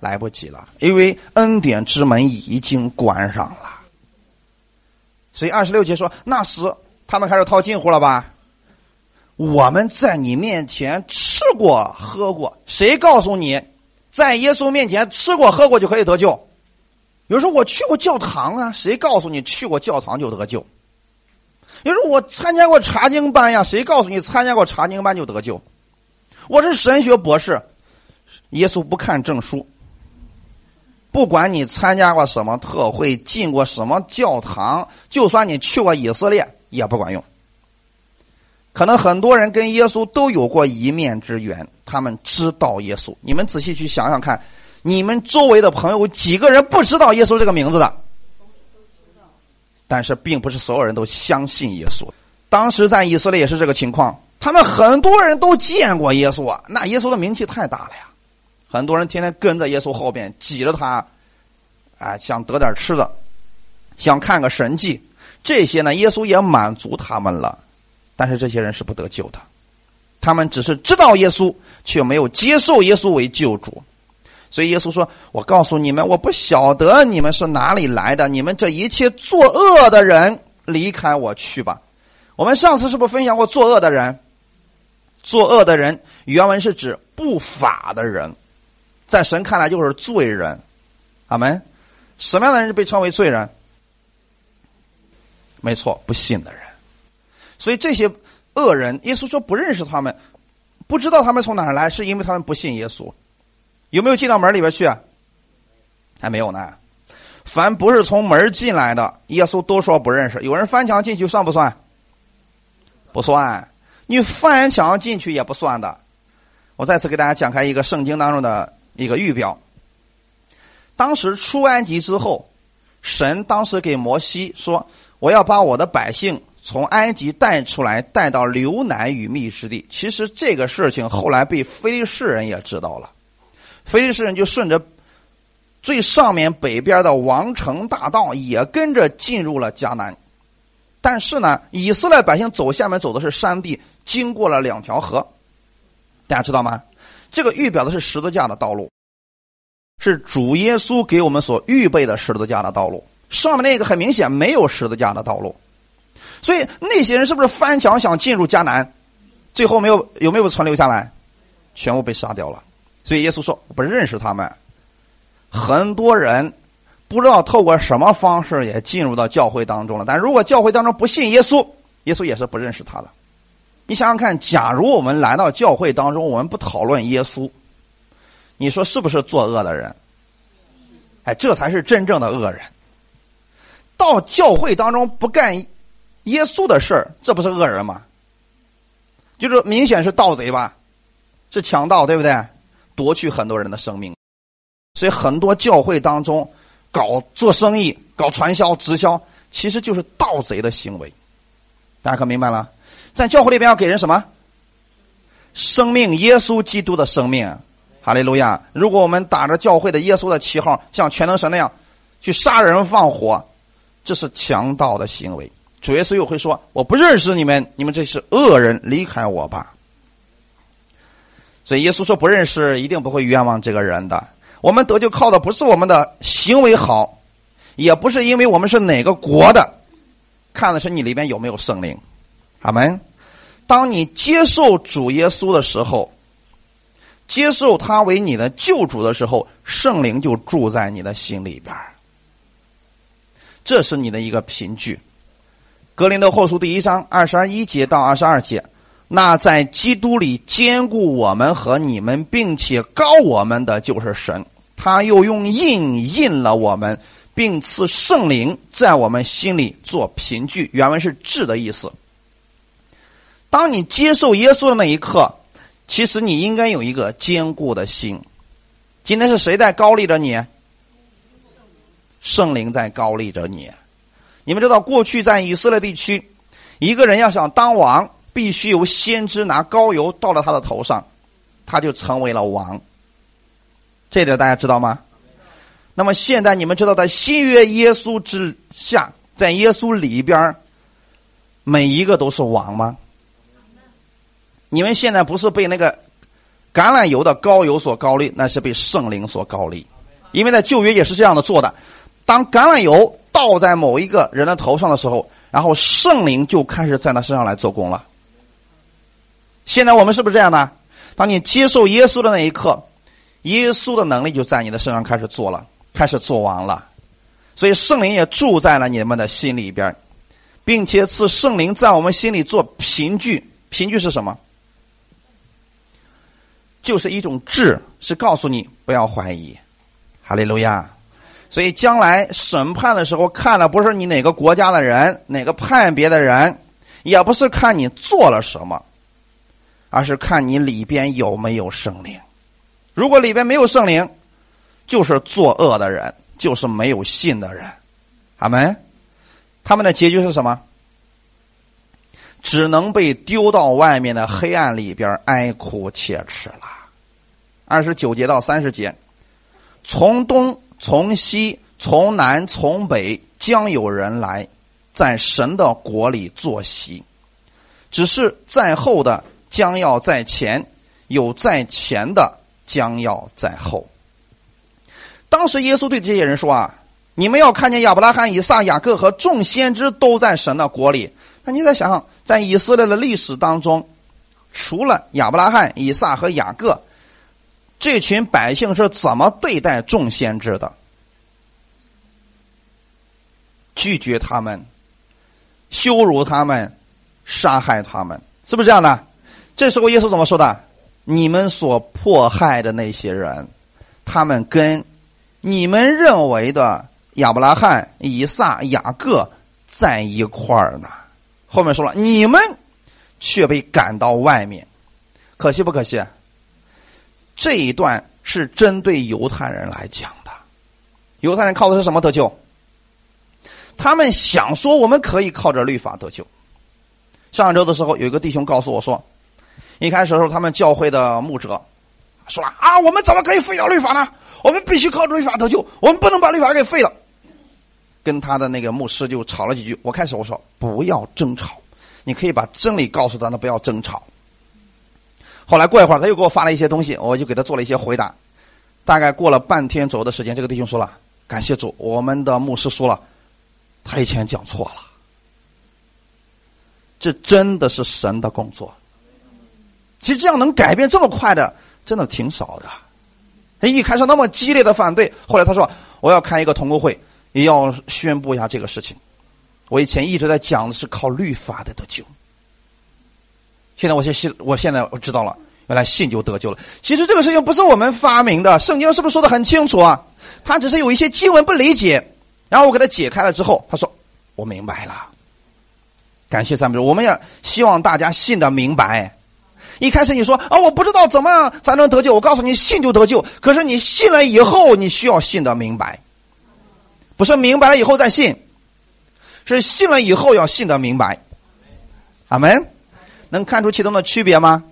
来不及了，因为恩典之门已经关上了。所以二十六节说，那时他们开始套近乎了吧？我们在你面前吃过喝过，谁告诉你在耶稣面前吃过喝过就可以得救？有人说我去过教堂啊，谁告诉你去过教堂就得救？你说我参加过查经班呀，谁告诉你参加过查经班就得救？我是神学博士，耶稣不看证书。不管你参加过什么特会，进过什么教堂，就算你去过以色列，也不管用。可能很多人跟耶稣都有过一面之缘，他们知道耶稣。你们仔细去想想看，你们周围的朋友几个人不知道耶稣这个名字的？但是并不是所有人都相信耶稣。当时在以色列也是这个情况，他们很多人都见过耶稣啊，那耶稣的名气太大了呀。很多人天天跟在耶稣后边，挤着他，啊，想得点吃的，想看个神迹。这些呢，耶稣也满足他们了。但是这些人是不得救的，他们只是知道耶稣，却没有接受耶稣为救主。所以耶稣说：“我告诉你们，我不晓得你们是哪里来的，你们这一切作恶的人，离开我去吧。”我们上次是不是分享过作恶的人？作恶的人原文是指不法的人。在神看来就是罪人，阿门。什么样的人被称为罪人？没错，不信的人。所以这些恶人，耶稣说不认识他们，不知道他们从哪儿来，是因为他们不信耶稣。有没有进到门里边去？还没有呢。凡不是从门进来的，耶稣都说不认识。有人翻墙进去算不算？不算。你翻墙进去也不算的。我再次给大家讲开一个圣经当中的一个预表。当时出埃及之后，神当时给摩西说：“我要把我的百姓从埃及带出来，带到流奶与蜜之地。”其实这个事情后来被非利士人也知道了，非利士人就顺着。最上面北边的王城大道也跟着进入了迦南，但是呢，以色列百姓走下面走的是山地，经过了两条河，大家知道吗？这个预表的是十字架的道路，是主耶稣给我们所预备的十字架的道路。上面那个很明显没有十字架的道路，所以那些人是不是翻墙想进入迦南？最后没有有没有存留下来？全部被杀掉了。所以耶稣说：“不认识他们。”很多人不知道透过什么方式也进入到教会当中了，但如果教会当中不信耶稣，耶稣也是不认识他的。你想想看，假如我们来到教会当中，我们不讨论耶稣，你说是不是作恶的人？哎，这才是真正的恶人。到教会当中不干耶稣的事儿，这不是恶人吗？就是明显是盗贼吧，是强盗，对不对？夺去很多人的生命。所以很多教会当中，搞做生意、搞传销、直销，其实就是盗贼的行为。大家可明白了？在教会里边要给人什么？生命，耶稣基督的生命，哈利路亚！如果我们打着教会的耶稣的旗号，像全能神那样去杀人放火，这是强盗的行为。主耶稣又会说：“我不认识你们，你们这是恶人，离开我吧。”所以耶稣说：“不认识，一定不会冤枉这个人的。”我们得救靠的不是我们的行为好，也不是因为我们是哪个国的，看的是你里边有没有圣灵。阿门。当你接受主耶稣的时候，接受他为你的救主的时候，圣灵就住在你的心里边这是你的一个凭据。格林的后书第一章二十一节到二十二节。那在基督里兼顾我们和你们，并且高我们的就是神，他又用印印了我们，并赐圣灵在我们心里做凭据。原文是“质”的意思。当你接受耶稣的那一刻，其实你应该有一个坚固的心。今天是谁在高立着你？圣灵在高立着你。你们知道，过去在以色列地区，一个人要想当王。必须由先知拿膏油倒到他的头上，他就成为了王。这点大家知道吗？那么现在你们知道，在新约耶稣之下，在耶稣里边，每一个都是王吗？你们现在不是被那个橄榄油的膏油所高立，那是被圣灵所高立。因为在旧约也是这样的做的，当橄榄油倒在某一个人的头上的时候，然后圣灵就开始在他身上来做工了。现在我们是不是这样的？当你接受耶稣的那一刻，耶稣的能力就在你的身上开始做了，开始做完了。所以圣灵也住在了你们的心里边，并且赐圣灵在我们心里做凭据。凭据是什么？就是一种智，是告诉你不要怀疑。哈利路亚。所以将来审判的时候，看的不是你哪个国家的人，哪个判别的人，也不是看你做了什么。而是看你里边有没有圣灵，如果里边没有圣灵，就是作恶的人，就是没有信的人。阿门。他们的结局是什么？只能被丢到外面的黑暗里边哀哭切齿了。二十九节到三十节，从东从西从南从北将有人来，在神的国里坐席，只是在后的。将要在前，有在前的将要在后。当时耶稣对这些人说：“啊，你们要看见亚伯拉罕、以撒、雅各和众先知都在神的国里。”那你再想想，在以色列的历史当中，除了亚伯拉罕、以撒和雅各，这群百姓是怎么对待众先知的？拒绝他们，羞辱他们，杀害他们，是不是这样的？这时候耶稣怎么说的？你们所迫害的那些人，他们跟你们认为的亚伯拉罕、以撒、雅各在一块儿呢。后面说了，你们却被赶到外面，可惜不可惜？这一段是针对犹太人来讲的。犹太人靠的是什么得救？他们想说我们可以靠着律法得救。上周的时候，有一个弟兄告诉我说，一开始的时候，他们教会的牧者说啊，我们怎么可以废掉律法呢？我们必须靠律法得救，我们不能把律法给废了。跟他的那个牧师就吵了几句。我开始我说不要争吵，你可以把真理告诉他，那不要争吵。后来过一会儿，他又给我发了一些东西，我就给他做了一些回答。大概过了半天左右的时间，这个弟兄说了：“感谢主，我们的牧师说了，他以前讲错了。”这真的是神的工作。其实这样能改变这么快的，真的挺少的。他一开始那么激烈的反对，后来他说：“我要开一个同工会。”也要宣布一下这个事情。我以前一直在讲的是靠律法的得救，现在我现信，我现在我知道了，原来信就得救了。其实这个事情不是我们发明的，圣经是不是说的很清楚啊？他只是有一些经文不理解，然后我给他解开了之后，他说我明白了。感谢三分钟，我们也希望大家信的明白。一开始你说啊，我不知道怎么样才能得救，我告诉你，信就得救。可是你信了以后，你需要信的明白。不是明白了以后再信，是信了以后要信得明白。阿门，能看出其中的区别吗？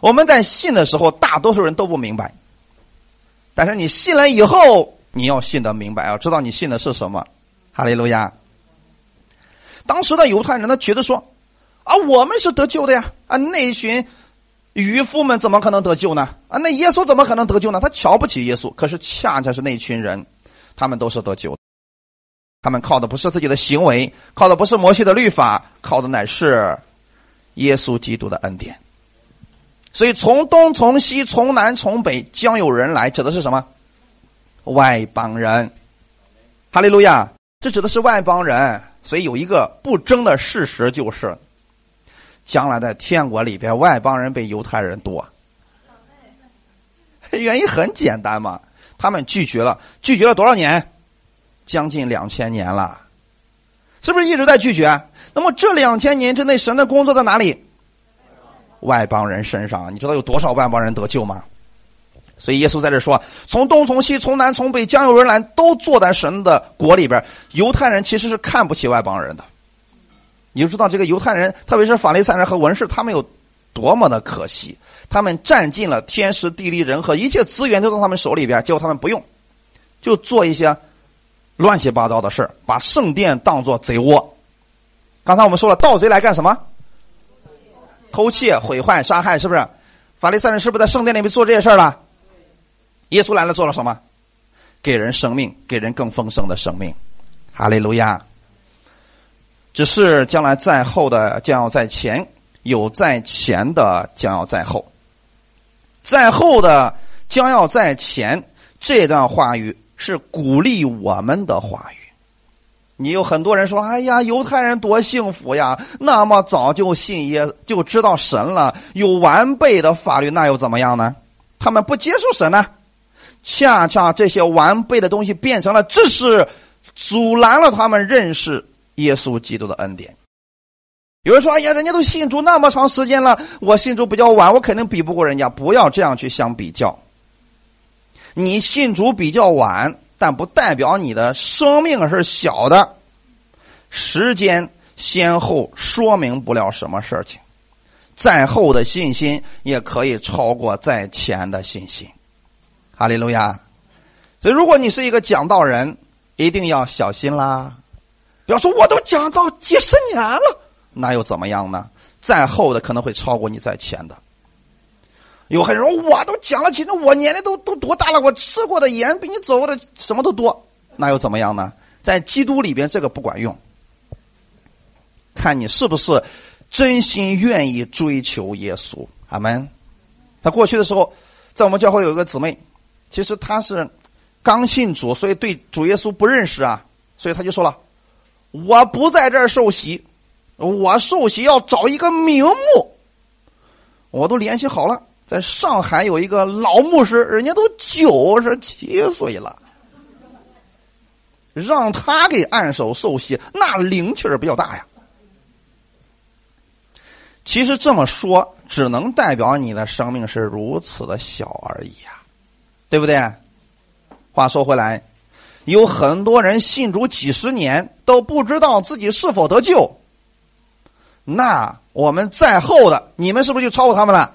我们在信的时候，大多数人都不明白，但是你信了以后，你要信得明白，要知道你信的是什么。哈利路亚。当时的犹太人，他觉得说：“啊，我们是得救的呀！啊，那群渔夫们怎么可能得救呢？啊，那耶稣怎么可能得救呢？他瞧不起耶稣。可是恰恰是那群人。”他们都是得救，他们靠的不是自己的行为，靠的不是摩西的律法，靠的乃是耶稣基督的恩典。所以从东从西从南从北将有人来，指的是什么？外邦人。哈利路亚！这指的是外邦人。所以有一个不争的事实就是，将来在天国里边，外邦人比犹太人多。原因很简单嘛。他们拒绝了，拒绝了多少年？将近两千年了，是不是一直在拒绝？那么这两千年之内，神的工作在哪里？外邦人身上，你知道有多少外邦人得救吗？所以耶稣在这说：从东从西从南从北，将有人来，都坐在神的国里边。犹太人其实是看不起外邦人的，你就知道这个犹太人，特别是法利赛人和文士，他们有多么的可惜。他们占尽了天时地利人和，一切资源都在他们手里边，结果他们不用，就做一些乱七八糟的事，把圣殿当做贼窝。刚才我们说了，盗贼来干什么？偷窃、毁坏、杀害，是不是？法利赛人是不是在圣殿里面做这些事了？耶稣来了，做了什么？给人生命，给人更丰盛的生命。哈利路亚！只是将来在后的将要在前，有在前的将要在后。在后的将要在前，这段话语是鼓励我们的话语。你有很多人说：“哎呀，犹太人多幸福呀！那么早就信耶，就知道神了，有完备的法律，那又怎么样呢？他们不接受神呢？恰恰这些完备的东西变成了知识，阻拦了他们认识耶稣基督的恩典。”有人说：“哎呀，人家都信主那么长时间了，我信主比较晚，我肯定比不过人家。不要这样去相比较。你信主比较晚，但不代表你的生命是小的。时间先后说明不了什么事情，在后的信心也可以超过在前的信心。哈利路亚！所以，如果你是一个讲道人，一定要小心啦。不要说我都讲到几十年了。”那又怎么样呢？在后的可能会超过你在前的。有很多人说我都讲了，其实我年龄都都多大了？我吃过的盐比你走过的什么都多。那又怎么样呢？在基督里边，这个不管用。看你是不是真心愿意追求耶稣。阿门。他过去的时候，在我们教会有一个姊妹，其实她是刚信主，所以对主耶稣不认识啊，所以他就说了：“我不在这儿受洗。”我受洗要找一个名目，我都联系好了，在上海有一个老牧师，人家都九十七岁了，让他给按手受洗，那灵气儿比较大呀。其实这么说，只能代表你的生命是如此的小而已呀，对不对？话说回来，有很多人信主几十年都不知道自己是否得救。那我们在后的，你们是不是就超过他们了？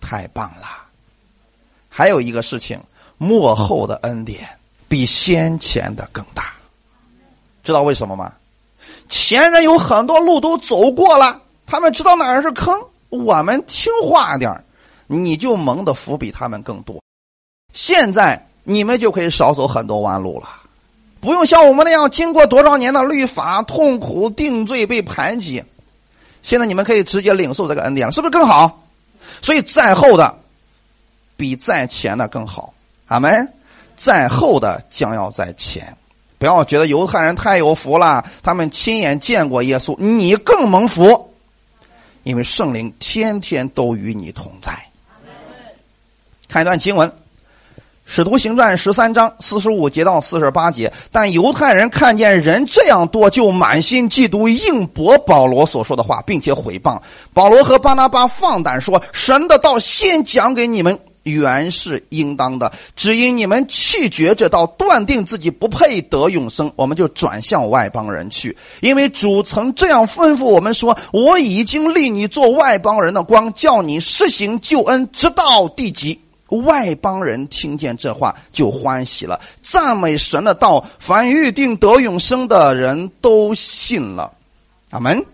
太棒了！还有一个事情，幕后的恩典比先前的更大。知道为什么吗？前人有很多路都走过了。他们知道哪儿是坑，我们听话点你就蒙的福比他们更多。现在你们就可以少走很多弯路了，不用像我们那样经过多少年的律法、痛苦、定罪、被排挤。现在你们可以直接领受这个恩典了，是不是更好？所以在后的比在前的更好。阿门。在后的将要在前，不要觉得犹太人太有福了，他们亲眼见过耶稣，你更蒙福。因为圣灵天天都与你同在。看一段经文，《使徒行传》十三章四十五节到四十八节。但犹太人看见人这样多，就满心嫉妒，应驳保罗所说的话，并且毁谤保罗和巴拿巴。放胆说：“神的道先讲给你们。”原是应当的，只因你们弃绝这道，断定自己不配得永生，我们就转向外邦人去。因为主曾这样吩咐我们说：“我已经立你做外邦人的光，叫你施行救恩，直到地极。”外邦人听见这话就欢喜了，赞美神的道，凡预定得永生的人都信了。阿门。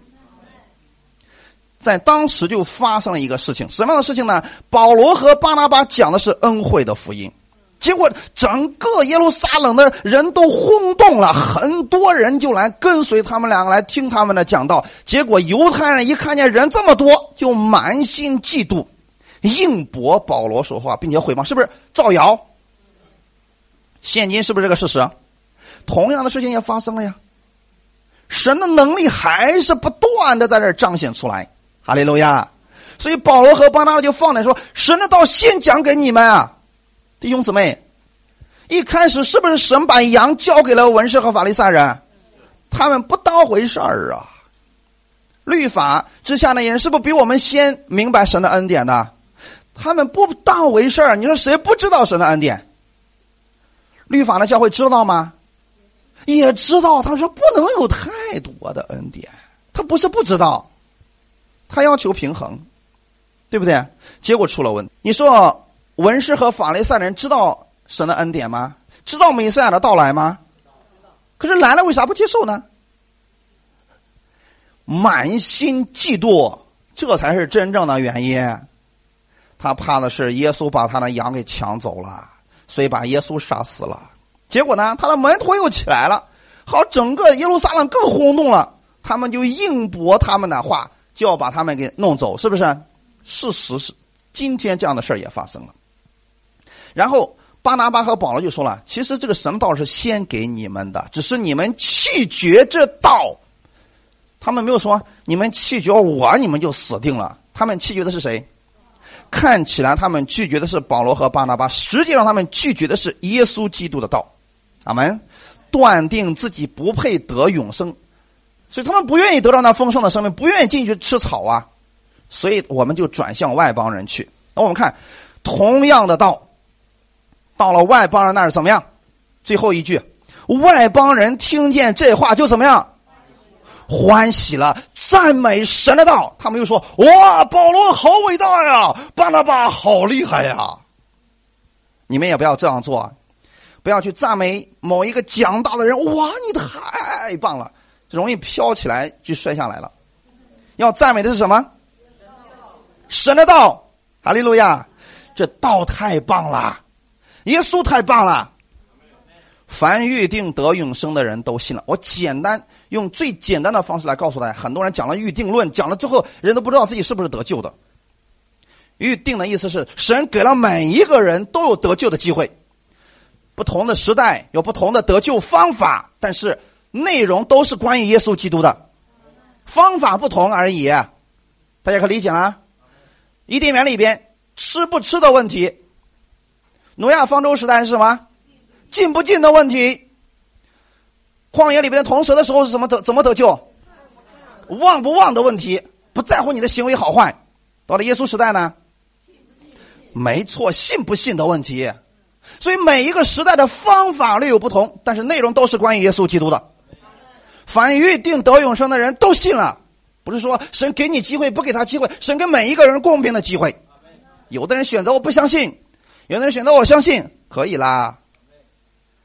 在当时就发生了一个事情，什么样的事情呢？保罗和巴拿巴讲的是恩惠的福音，结果整个耶路撒冷的人都轰动了，很多人就来跟随他们两个来听他们的讲道。结果犹太人一看见人这么多，就满心嫉妒，硬驳保罗说话，并且毁谤，是不是造谣？现今是不是这个事实？同样的事情也发生了呀。神的能力还是不断的在这彰显出来。哈利路亚！所以保罗和巴拿就放胆说：“神的道先讲给你们啊，弟兄姊妹。一开始是不是神把羊交给了文士和法利赛人？他们不当回事儿啊！律法之下的人是不是比我们先明白神的恩典的？他们不当回事儿。你说谁不知道神的恩典？律法的教会知道吗？也知道。他说不能有太多的恩典。他不是不知道。”他要求平衡，对不对？结果出了问题。你说文士和法利赛人知道神的恩典吗？知道弥赛亚的到来吗？可是来了，为啥不接受呢？满心嫉妒，这才是真正的原因。他怕的是耶稣把他的羊给抢走了，所以把耶稣杀死了。结果呢，他的门徒又起来了，好，整个耶路撒冷更轰动了。他们就硬驳他们的话。就要把他们给弄走，是不是？事实是，今天这样的事儿也发生了。然后巴拿巴和保罗就说了：“其实这个神道是先给你们的，只是你们弃绝这道。他们没有说你们弃绝我，你们就死定了。他们弃绝的是谁？看起来他们拒绝的是保罗和巴拿巴，实际上他们拒绝的是耶稣基督的道。阿门。断定自己不配得永生。”所以他们不愿意得到那丰盛的生命，不愿意进去吃草啊，所以我们就转向外邦人去。那我们看，同样的道，到了外邦人那儿怎么样？最后一句，外邦人听见这话就怎么样？欢喜了，赞美神的道。他们又说：“哇，保罗好伟大呀，巴拿巴好厉害呀！”你们也不要这样做，不要去赞美某一个讲道的人。哇，你太棒了！容易飘起来就摔下来了。要赞美的是什么？神的道，哈利路亚！这道太棒了，耶稣太棒了。凡预定得永生的人都信了。我简单用最简单的方式来告诉大家：很多人讲了预定论，讲了之后，人都不知道自己是不是得救的。预定的意思是，神给了每一个人都有得救的机会。不同的时代有不同的得救方法，但是。内容都是关于耶稣基督的，方法不同而已，大家可理解了？伊甸园里边吃不吃的问题。挪亚方舟时代是什么？进不进的问题。旷野里边的同蛇的时候是怎么得怎么得救？忘不忘的问题，不在乎你的行为好坏。到了耶稣时代呢？没错，信不信的问题。所以每一个时代的方法略有不同，但是内容都是关于耶稣基督的。凡预定得永生的人都信了，不是说神给你机会不给他机会，神给每一个人公平的机会。有的人选择我不相信，有的人选择我相信，可以啦。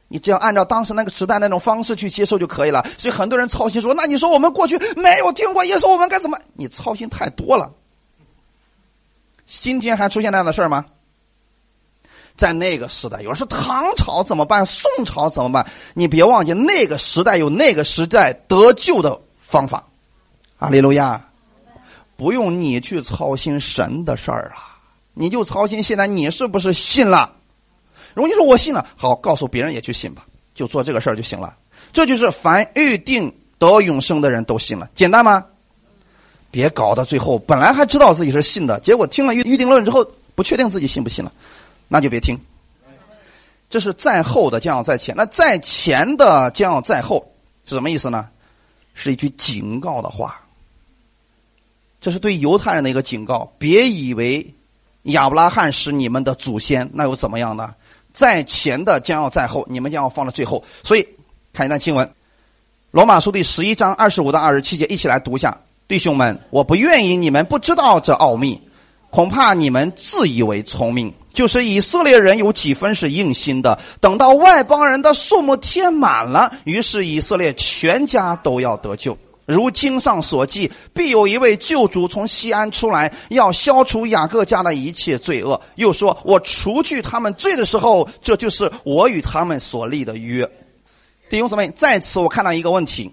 你只要按照当时那个时代那种方式去接受就可以了。所以很多人操心说：“那你说我们过去没有听过耶稣，我们该怎么？”你操心太多了。今天还出现那样的事吗？在那个时代，有人说唐朝怎么办？宋朝怎么办？你别忘记，那个时代有那个时代得救的方法。阿利路亚，不用你去操心神的事儿啊，你就操心现在你是不是信了。如果你说我信了，好，告诉别人也去信吧，就做这个事儿就行了。这就是凡预定得永生的人都信了，简单吗？别搞到最后，本来还知道自己是信的，结果听了预预定论之后，不确定自己信不信了。那就别听，这是在后的将要在前，那在前的将要在后是什么意思呢？是一句警告的话。这是对犹太人的一个警告，别以为亚伯拉罕是你们的祖先，那又怎么样呢？在前的将要在后，你们将要放在最后。所以看一段经文，《罗马书》第十一章二十五到二十七节，一起来读一下。弟兄们，我不愿意你们不知道这奥秘，恐怕你们自以为聪明。就是以色列人有几分是硬心的，等到外邦人的数目填满了，于是以色列全家都要得救。如经上所记，必有一位救主从西安出来，要消除雅各家的一切罪恶。又说：“我除去他们罪的时候，这就是我与他们所立的约。”弟兄姊妹，在此我看到一个问题：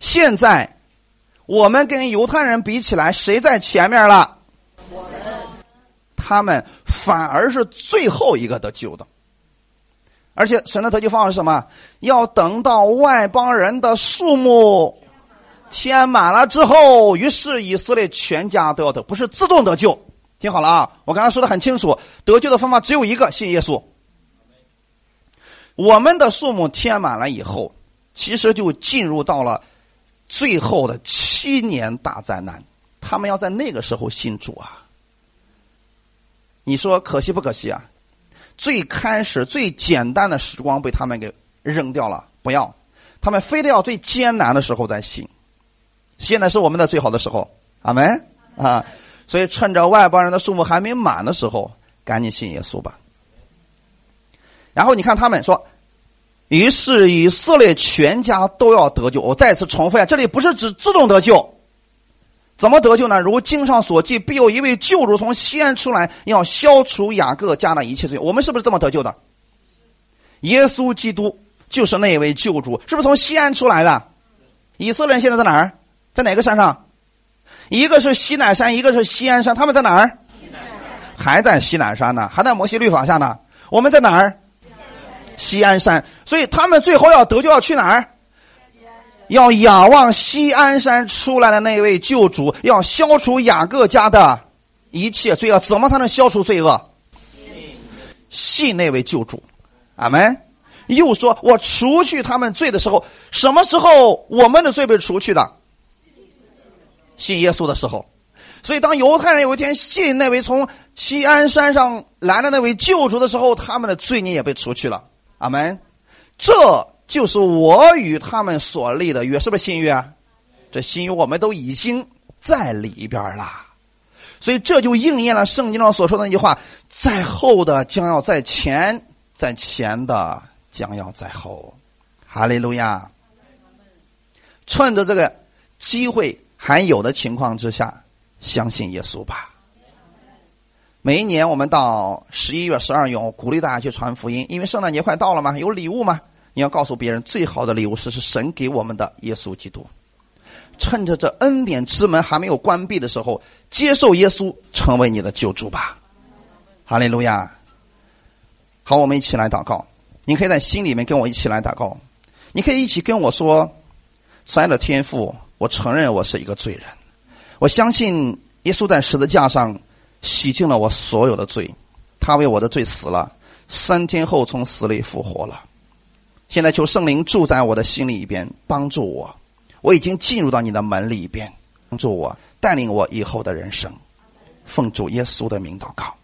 现在我们跟犹太人比起来，谁在前面了？他们反而是最后一个得救的，而且神的得救方法是什么？要等到外邦人的数目填满了之后，于是以色列全家都要得，不是自动得救。听好了啊，我刚才说的很清楚，得救的方法只有一个，信耶稣。我们的数目填满了以后，其实就进入到了最后的七年大灾难。他们要在那个时候信主啊。你说可惜不可惜啊？最开始最简单的时光被他们给扔掉了，不要，他们非得要最艰难的时候再信。现在是我们的最好的时候，阿门啊！所以趁着外邦人的数目还没满的时候，赶紧信耶稣吧。然后你看他们说，于是以色列全家都要得救。我再次重复一下，这里不是指自动得救。怎么得救呢？如经上所记，必有一位救主从西安出来，要消除雅各家的一切罪。我们是不是这么得救的？耶稣基督就是那位救主，是不是从西安出来的？以色列人现在在哪儿？在哪个山上？一个是西乃山，一个是西安山。他们在哪儿？还在西乃山呢，还在摩西律法下呢。我们在哪儿？西安山。所以他们最后要得救，要去哪儿？要仰望西安山出来的那位救主，要消除雅各家的一切罪恶。怎么才能消除罪恶？信那位救主，阿门。又说：“我除去他们罪的时候，什么时候我们的罪被除去的？信耶稣的时候。所以，当犹太人有一天信那位从西安山上来的那位救主的时候，他们的罪孽也被除去了。阿门。这。就是我与他们所立的约，是不是新约啊？这新约我们都已经在里边了，所以这就应验了圣经上所说的那句话：在后的将要在前，在前的将要在后。哈利路亚！趁着这个机会还有的情况之下，相信耶稣吧。每一年我们到十一月、十二月，我鼓励大家去传福音，因为圣诞节快到了嘛，有礼物嘛。你要告诉别人，最好的礼物是是神给我们的耶稣基督。趁着这恩典之门还没有关闭的时候，接受耶稣成为你的救主吧。哈利路亚！好，我们一起来祷告。你可以在心里面跟我一起来祷告。你可以一起跟我说：“亲爱的天父，我承认我是一个罪人。我相信耶稣在十字架上洗净了我所有的罪，他为我的罪死了，三天后从死里复活了。现在求圣灵住在我的心里边，帮助我。我已经进入到你的门里边，帮助我，带领我以后的人生。奉主耶稣的名祷告。